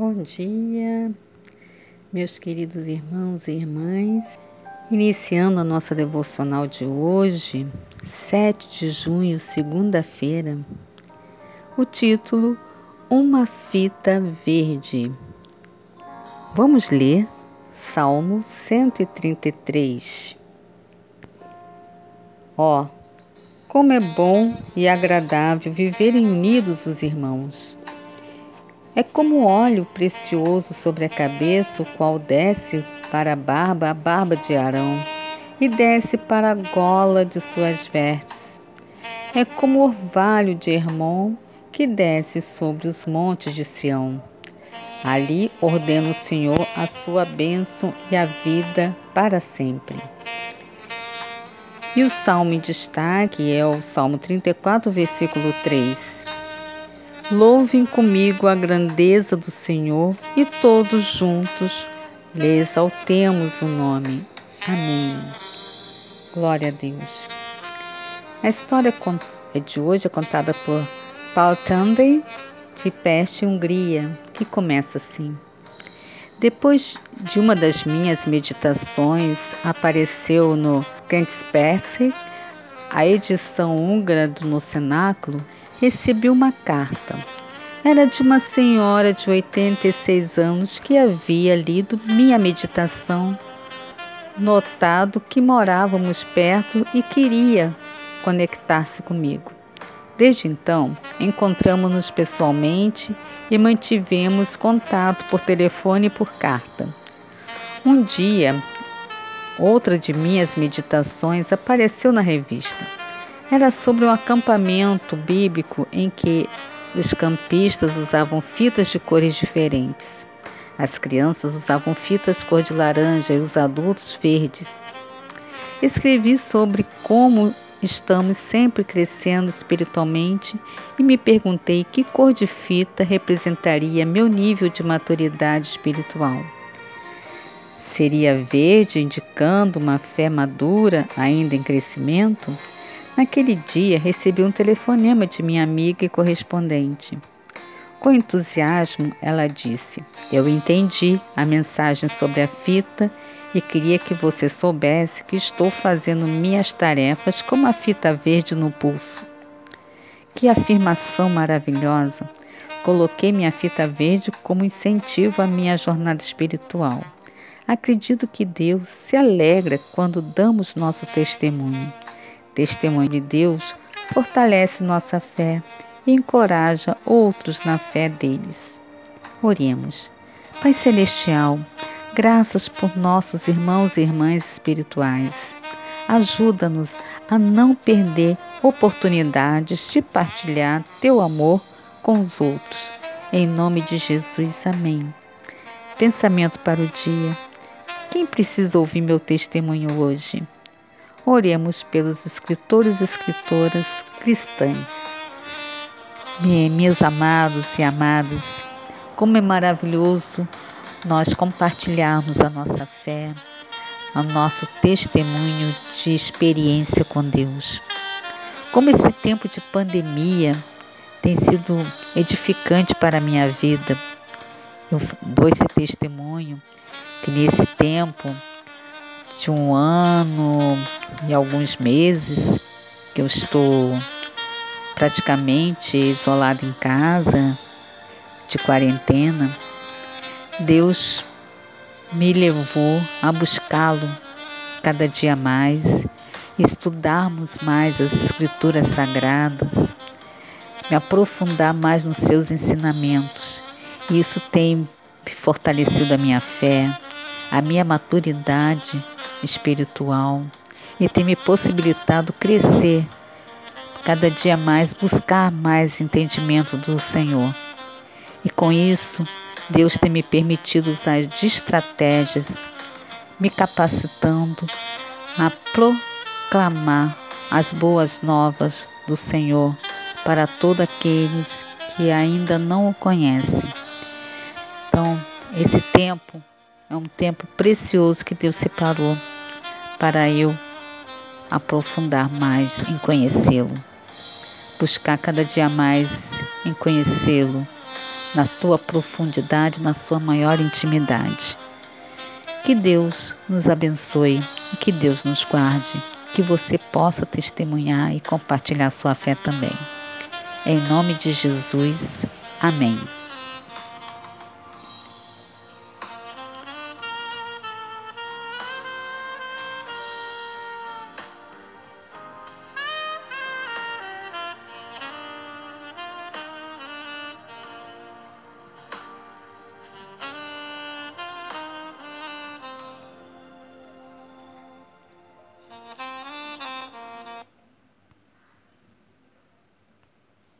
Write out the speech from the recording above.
Bom dia, meus queridos irmãos e irmãs. Iniciando a nossa devocional de hoje, 7 de junho, segunda-feira. O título: Uma fita verde. Vamos ler Salmo 133. Ó, oh, como é bom e agradável viverem unidos os irmãos. É como óleo precioso sobre a cabeça, o qual desce para a barba, a barba de Arão, e desce para a gola de suas vestes. É como o orvalho de Hermon, que desce sobre os montes de Sião. Ali ordena o Senhor a sua bênção e a vida para sempre. E o salmo em destaque é o Salmo 34, versículo 3. Louvem comigo a grandeza do Senhor e todos juntos lhe exaltemos o nome. Amém. Glória a Deus. A história de hoje é contada por Paul Tunday, de Peste, Hungria, que começa assim. Depois de uma das minhas meditações, apareceu no Kantsperse, a edição húngara do No Cenáculo, recebi uma carta. Era de uma senhora de 86 anos que havia lido minha meditação, notado que morávamos perto e queria conectar-se comigo. Desde então, encontramos-nos pessoalmente e mantivemos contato por telefone e por carta. Um dia, outra de minhas meditações apareceu na revista. Era sobre um acampamento bíblico em que os campistas usavam fitas de cores diferentes. As crianças usavam fitas cor de laranja e os adultos verdes. Escrevi sobre como estamos sempre crescendo espiritualmente e me perguntei que cor de fita representaria meu nível de maturidade espiritual. Seria verde, indicando uma fé madura ainda em crescimento? Naquele dia, recebi um telefonema de minha amiga e correspondente. Com entusiasmo, ela disse: Eu entendi a mensagem sobre a fita e queria que você soubesse que estou fazendo minhas tarefas com uma fita verde no pulso. Que afirmação maravilhosa! Coloquei minha fita verde como incentivo à minha jornada espiritual. Acredito que Deus se alegra quando damos nosso testemunho. Testemunho de Deus fortalece nossa fé e encoraja outros na fé deles. Oremos. Pai Celestial, graças por nossos irmãos e irmãs espirituais. Ajuda-nos a não perder oportunidades de partilhar teu amor com os outros. Em nome de Jesus, amém. Pensamento para o dia. Quem precisa ouvir meu testemunho hoje? Oremos pelos escritores e escritoras cristãs. Meus amados e amadas, como é maravilhoso nós compartilharmos a nossa fé, o nosso testemunho de experiência com Deus. Como esse tempo de pandemia tem sido edificante para a minha vida. Eu dou esse testemunho que nesse tempo de um ano e alguns meses que eu estou praticamente isolada em casa, de quarentena, Deus me levou a buscá-lo cada dia mais, estudarmos mais as Escrituras Sagradas, me aprofundar mais nos seus ensinamentos. Isso tem fortalecido a minha fé, a minha maturidade espiritual e tem me possibilitado crescer cada dia mais, buscar mais entendimento do Senhor. E com isso, Deus tem me permitido usar de estratégias, me capacitando a proclamar as boas novas do Senhor para todos aqueles que ainda não o conhecem. Então, esse tempo é um tempo precioso que Deus separou para eu aprofundar mais em conhecê-lo, buscar cada dia mais em conhecê-lo, na sua profundidade, na sua maior intimidade. Que Deus nos abençoe e que Deus nos guarde, que você possa testemunhar e compartilhar sua fé também. Em nome de Jesus, amém.